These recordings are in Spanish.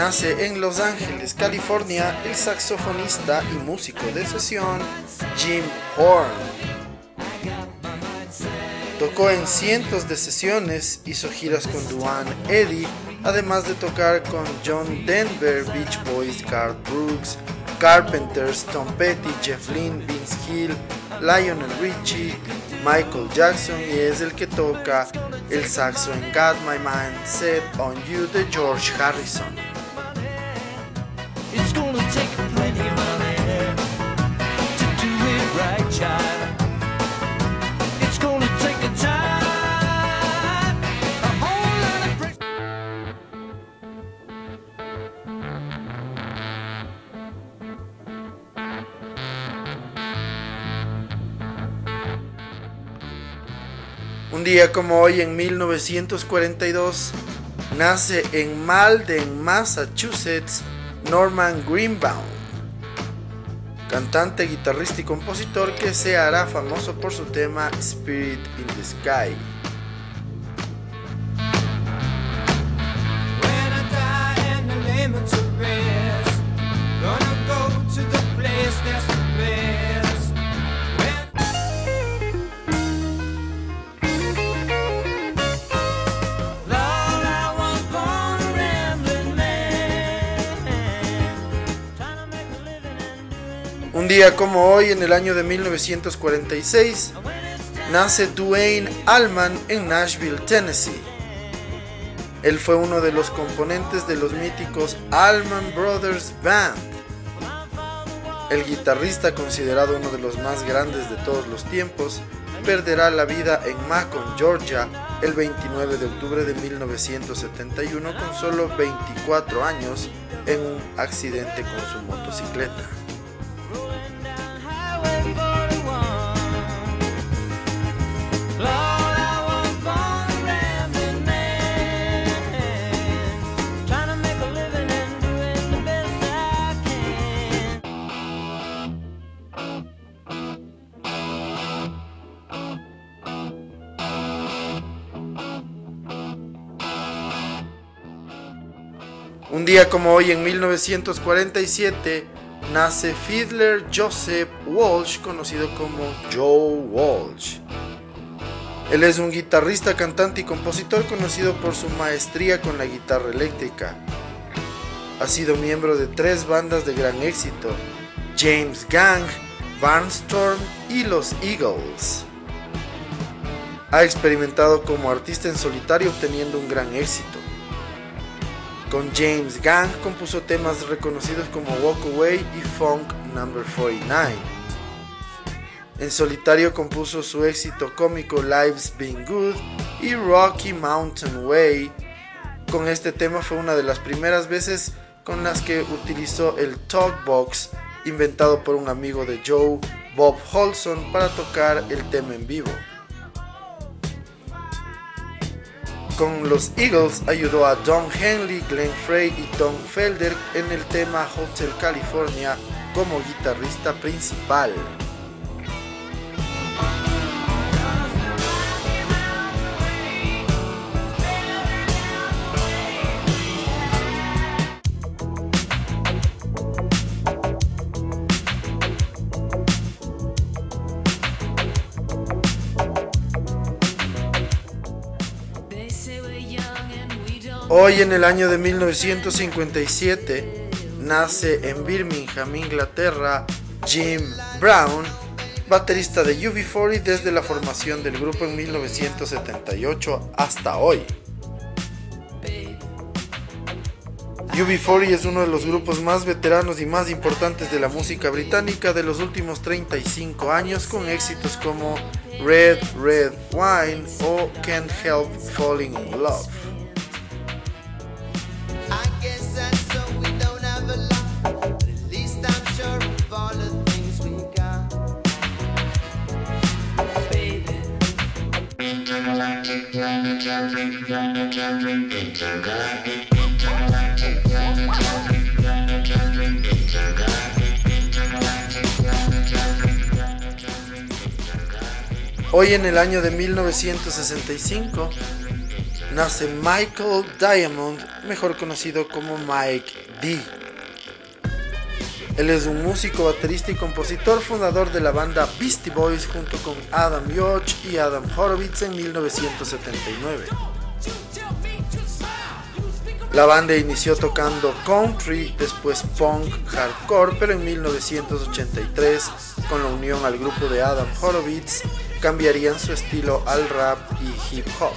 nace en Los Ángeles, California, el saxofonista y músico de sesión Jim Horn. Tocó en cientos de sesiones, hizo giras con Duane Eddy, además de tocar con John Denver, Beach Boys, Garth Brooks, Carpenters, Tom Petty, Jeff Lynne, Vince Hill, Lionel Richie, Michael Jackson y es el que toca el saxo en Got My Mind Set on You de George Harrison. Un día como hoy en 1942 nace en Malden, Massachusetts, Norman Greenbaum, cantante, guitarrista y compositor que se hará famoso por su tema Spirit in the Sky. Un día como hoy, en el año de 1946, nace Duane Allman en Nashville, Tennessee. Él fue uno de los componentes de los míticos Allman Brothers Band. El guitarrista, considerado uno de los más grandes de todos los tiempos, perderá la vida en Macon, Georgia, el 29 de octubre de 1971 con solo 24 años en un accidente con su motocicleta. Un día como hoy en 1947 nace Fiddler Joseph Walsh, conocido como Joe Walsh. Él es un guitarrista, cantante y compositor conocido por su maestría con la guitarra eléctrica. Ha sido miembro de tres bandas de gran éxito, James Gang, Barnstorm y los Eagles. Ha experimentado como artista en solitario obteniendo un gran éxito. Con James Gang compuso temas reconocidos como Walk Away y Funk Number 49. En solitario compuso su éxito cómico Life's Been Good y Rocky Mountain Way. Con este tema fue una de las primeras veces con las que utilizó el talkbox inventado por un amigo de Joe, Bob Holson, para tocar el tema en vivo. Con los Eagles ayudó a Don Henley, Glenn Frey y Tom Felder en el tema Hotel California como guitarrista principal. Hoy en el año de 1957 nace en Birmingham, Inglaterra, Jim Brown, baterista de UB40 desde la formación del grupo en 1978 hasta hoy. UB40 es uno de los grupos más veteranos y más importantes de la música británica de los últimos 35 años con éxitos como Red Red Wine o Can't Help Falling in Love. Hoy en el año de 1965 nace Michael Diamond, mejor conocido como Mike D. Él es un músico, baterista y compositor, fundador de la banda Beastie Boys junto con Adam Yoch y Adam Horowitz en 1979. La banda inició tocando country, después punk, hardcore, pero en 1983, con la unión al grupo de Adam Horowitz, cambiarían su estilo al rap y hip hop.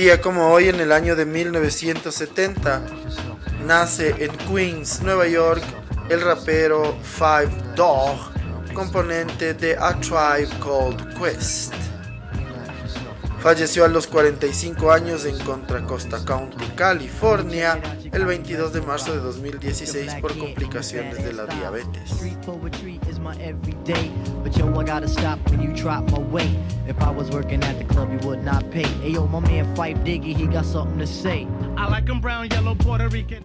Día como hoy, en el año de 1970, nace en Queens, Nueva York, el rapero Five Dog, componente de A Tribe Called Quest. Falleció a los 45 años en Contra Costa County, California, el 22 de marzo de 2016 por complicaciones de la diabetes. But yo, I gotta stop when you drop my weight. If I was working at the club, you would not pay. Hey yo, my man Fife Diggy, he got something to say. I like him brown, yellow, Puerto Rican.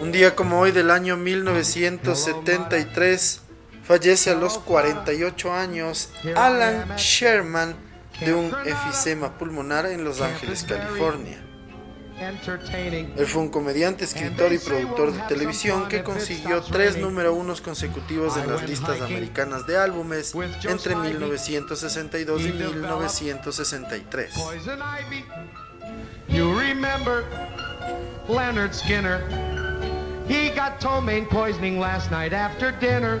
Un día como hoy del año 1973 fallece a los 48 años Alan Sherman de un efisema pulmonar en Los Ángeles, California. Él fue un comediante, escritor y productor de televisión que consiguió tres número unos consecutivos en las listas americanas de álbumes entre 1962 y 1963. You remember Leonard Skinner? He got ptomaine poisoning last night after dinner.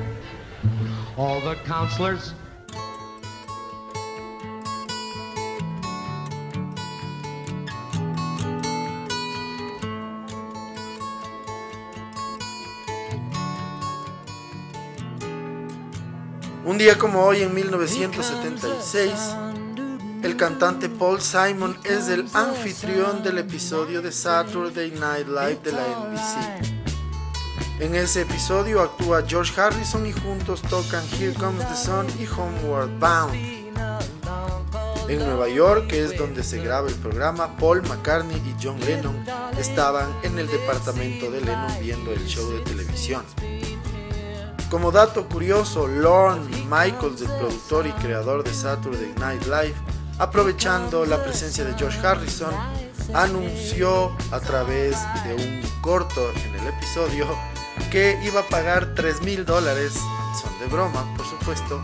All the counselors Un día como hoy en 1976, el cantante Paul Simon es el anfitrión del episodio de Saturday Night Live de la NBC. En ese episodio actúa George Harrison y juntos tocan Here Comes the Sun y Homeward Bound. En Nueva York, que es donde se graba el programa, Paul McCartney y John Lennon estaban en el departamento de Lennon viendo el show de televisión. Como dato curioso, Lorne Michaels, el productor y creador de Saturday Night Live, aprovechando la presencia de George Harrison, anunció a través de un corto en el episodio que iba a pagar 3 mil dólares, son de broma, por supuesto,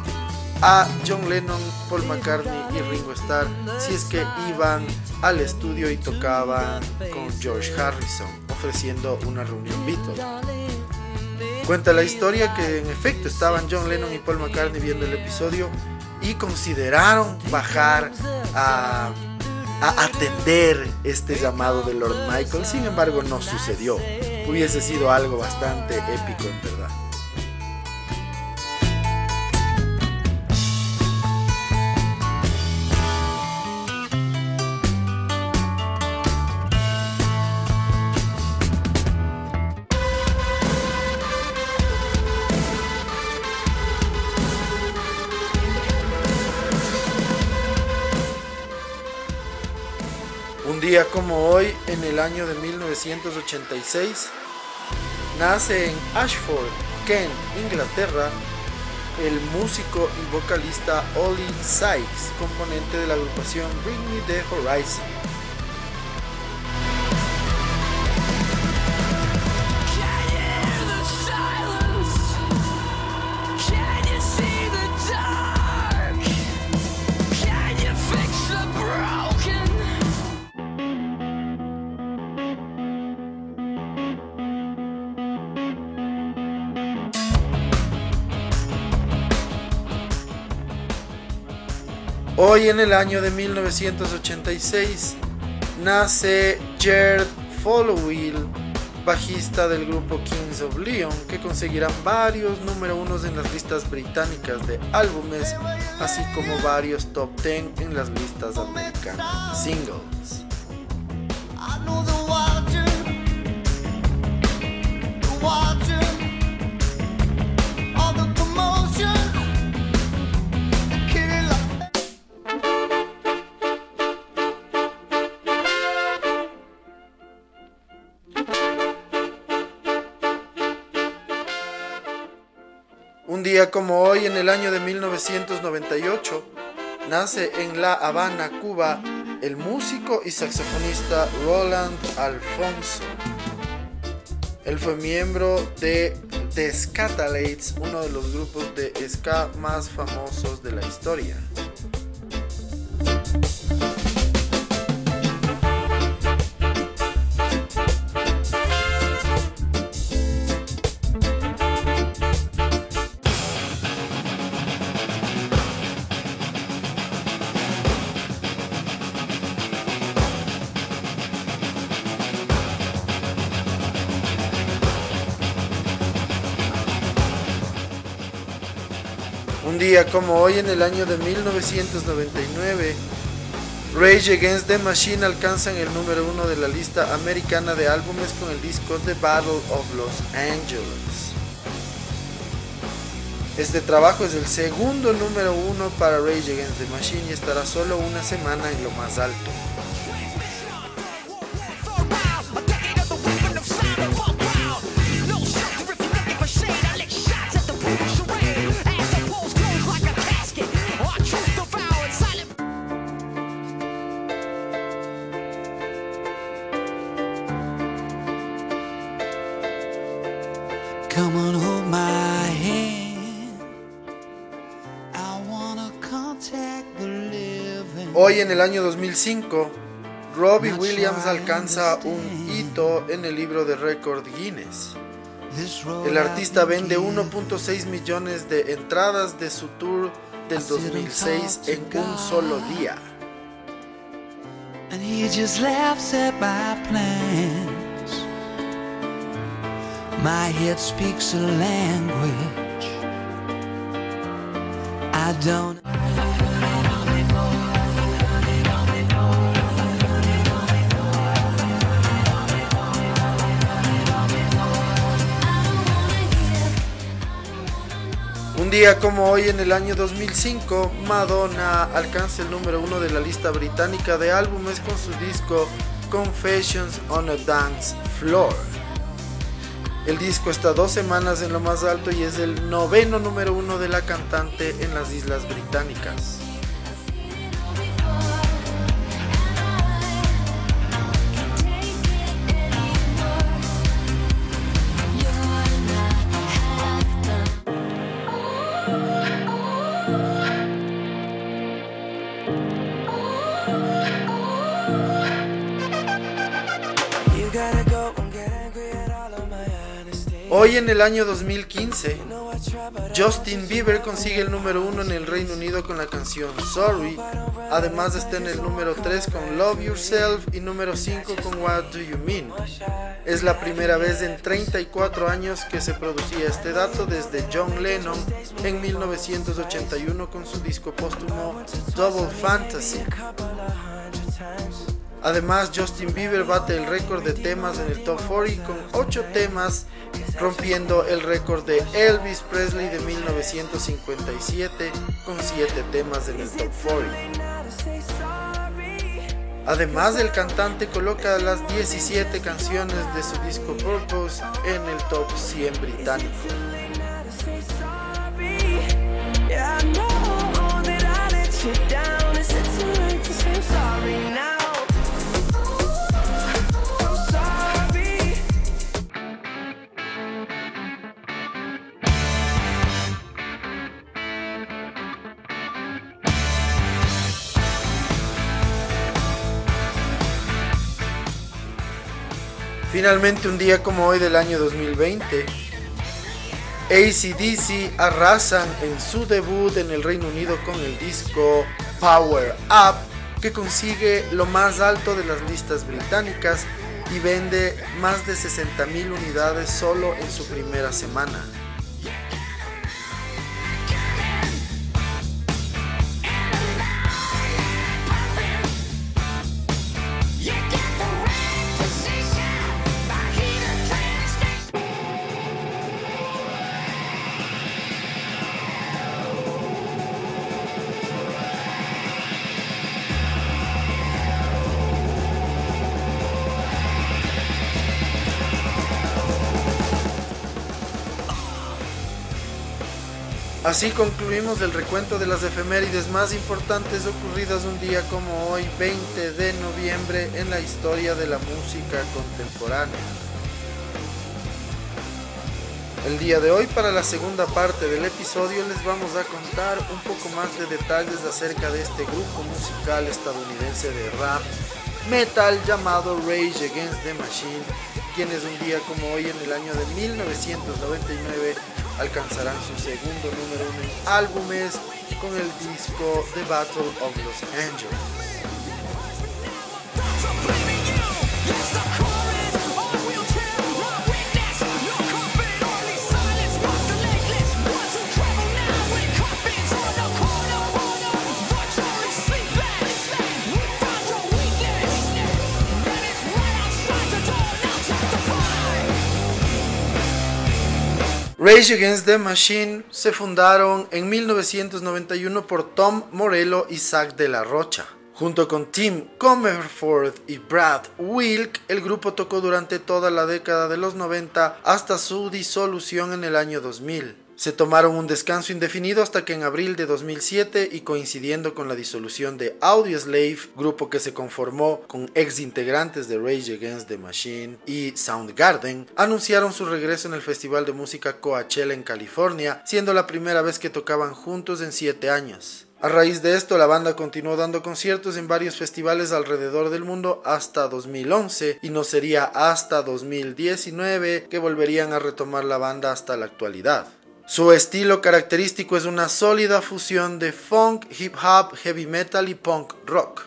a John Lennon, Paul McCartney y Ringo Starr si es que iban al estudio y tocaban con George Harrison, ofreciendo una reunión Beatles. Cuenta la historia que en efecto estaban John Lennon y Paul McCartney viendo el episodio y consideraron bajar a, a atender este llamado de Lord Michael, sin embargo no sucedió hubiese sido algo bastante épico en verdad. Un día como hoy, en el año de 1986, nace en Ashford, Kent, Inglaterra, el músico y vocalista Ollie Sykes, componente de la agrupación Bring Me the Horizon. Hoy en el año de 1986 nace Jared Followill, bajista del grupo Kings of Leon, que conseguirán varios número unos en las listas británicas de álbumes, así como varios top 10 en las listas americanas singles. Día como hoy, en el año de 1998, nace en La Habana, Cuba, el músico y saxofonista Roland Alfonso. Él fue miembro de The Scatalates, uno de los grupos de ska más famosos de la historia. Un día como hoy en el año de 1999, Rage Against the Machine alcanzan el número uno de la lista americana de álbumes con el disco The Battle of Los Angeles. Este trabajo es el segundo número uno para Rage Against the Machine y estará solo una semana en lo más alto. Hoy en el año 2005, Robbie Williams alcanza un hito en el libro de récord Guinness. El artista vende 1.6 millones de entradas de su tour del 2006 en un solo día. And he just laughs at my plans. My head speaks a language I don't Un día como hoy en el año 2005, Madonna alcanza el número uno de la lista británica de álbumes con su disco Confessions on a Dance Floor. El disco está dos semanas en lo más alto y es el noveno número uno de la cantante en las Islas Británicas. Hoy en el año 2015, Justin Bieber consigue el número uno en el Reino Unido con la canción Sorry, además está en el número 3 con Love Yourself y número 5 con What Do You Mean. Es la primera vez en 34 años que se producía este dato desde John Lennon en 1981 con su disco póstumo Double Fantasy. Además, Justin Bieber bate el récord de temas en el top 40 con 8 temas, rompiendo el récord de Elvis Presley de 1957 con 7 temas en el top 40. Además, el cantante coloca las 17 canciones de su disco Purpose en el top 100 británico. Finalmente, un día como hoy del año 2020, ACDC arrasan en su debut en el Reino Unido con el disco Power Up, que consigue lo más alto de las listas británicas y vende más de 60.000 unidades solo en su primera semana. Así concluimos el recuento de las efemérides más importantes ocurridas un día como hoy, 20 de noviembre, en la historia de la música contemporánea. El día de hoy, para la segunda parte del episodio, les vamos a contar un poco más de detalles acerca de este grupo musical estadounidense de rap metal llamado Rage Against the Machine, quienes un día como hoy en el año de 1999 alcanzarán su segundo número uno en álbumes con el disco The Battle of Los Angeles. Rage Against the Machine se fundaron en 1991 por Tom Morello y Zach de la Rocha. Junto con Tim Comerford y Brad Wilk, el grupo tocó durante toda la década de los 90 hasta su disolución en el año 2000. Se tomaron un descanso indefinido hasta que en abril de 2007 y coincidiendo con la disolución de Audioslave, grupo que se conformó con ex integrantes de Rage Against the Machine y Soundgarden, anunciaron su regreso en el Festival de Música Coachella en California, siendo la primera vez que tocaban juntos en 7 años. A raíz de esto, la banda continuó dando conciertos en varios festivales alrededor del mundo hasta 2011 y no sería hasta 2019 que volverían a retomar la banda hasta la actualidad. Su estilo característico es una sólida fusión de funk, hip hop, heavy metal y punk rock.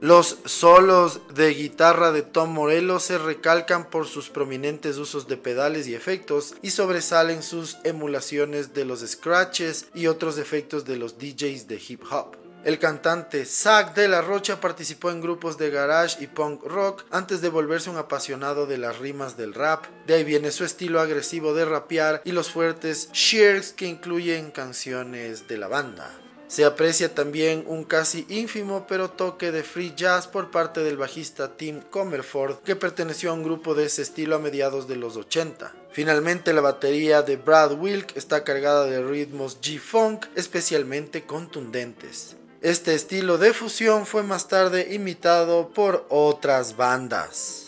Los solos de guitarra de Tom Morello se recalcan por sus prominentes usos de pedales y efectos y sobresalen sus emulaciones de los scratches y otros efectos de los DJs de hip hop. El cantante Zach de la Rocha participó en grupos de garage y punk rock antes de volverse un apasionado de las rimas del rap. De ahí viene su estilo agresivo de rapear y los fuertes shears que incluyen canciones de la banda. Se aprecia también un casi ínfimo pero toque de free jazz por parte del bajista Tim Comerford, que perteneció a un grupo de ese estilo a mediados de los 80. Finalmente la batería de Brad Wilk está cargada de ritmos G-Funk especialmente contundentes. Este estilo de fusión fue más tarde imitado por otras bandas.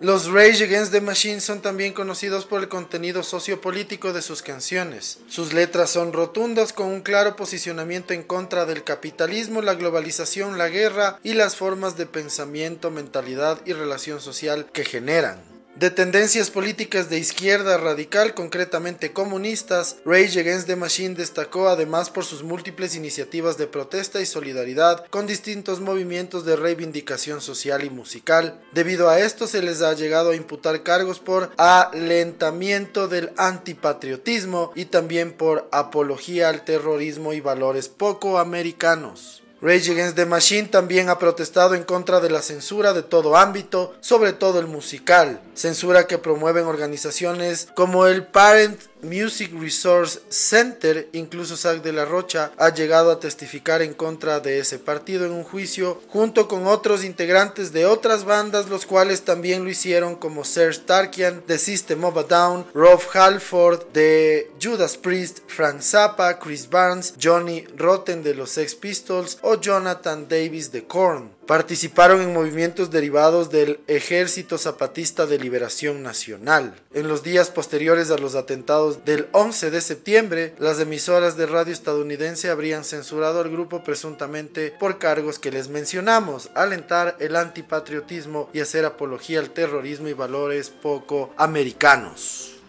Los Rage Against the Machine son también conocidos por el contenido sociopolítico de sus canciones. Sus letras son rotundas con un claro posicionamiento en contra del capitalismo, la globalización, la guerra y las formas de pensamiento, mentalidad y relación social que generan. De tendencias políticas de izquierda radical, concretamente comunistas, Rage Against the Machine destacó además por sus múltiples iniciativas de protesta y solidaridad con distintos movimientos de reivindicación social y musical. Debido a esto se les ha llegado a imputar cargos por alentamiento del antipatriotismo y también por apología al terrorismo y valores poco americanos. Rage Against the Machine también ha protestado en contra de la censura de todo ámbito, sobre todo el musical, censura que promueven organizaciones como el Parent Music Resource Center, incluso Sac de la Rocha, ha llegado a testificar en contra de ese partido en un juicio junto con otros integrantes de otras bandas, los cuales también lo hicieron como Serge Tarkian de System of a Down, Rob Halford de Judas Priest, Frank Zappa, Chris Barnes, Johnny Rotten de los Sex Pistols o Jonathan Davis de Korn. Participaron en movimientos derivados del Ejército Zapatista de Liberación Nacional. En los días posteriores a los atentados del 11 de septiembre, las emisoras de radio estadounidense habrían censurado al grupo presuntamente por cargos que les mencionamos, alentar el antipatriotismo y hacer apología al terrorismo y valores poco americanos.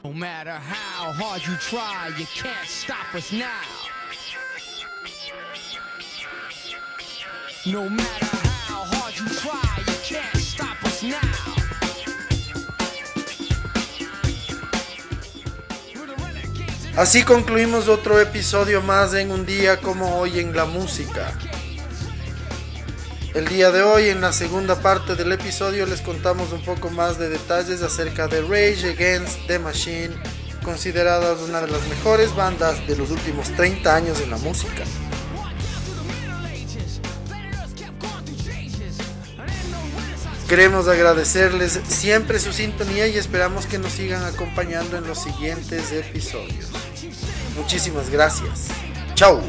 Así concluimos otro episodio más en un día como hoy en la música. El día de hoy, en la segunda parte del episodio, les contamos un poco más de detalles acerca de Rage Against the Machine, consideradas una de las mejores bandas de los últimos 30 años en la música. Queremos agradecerles siempre su sintonía y esperamos que nos sigan acompañando en los siguientes episodios. Muchísimas gracias. Chao.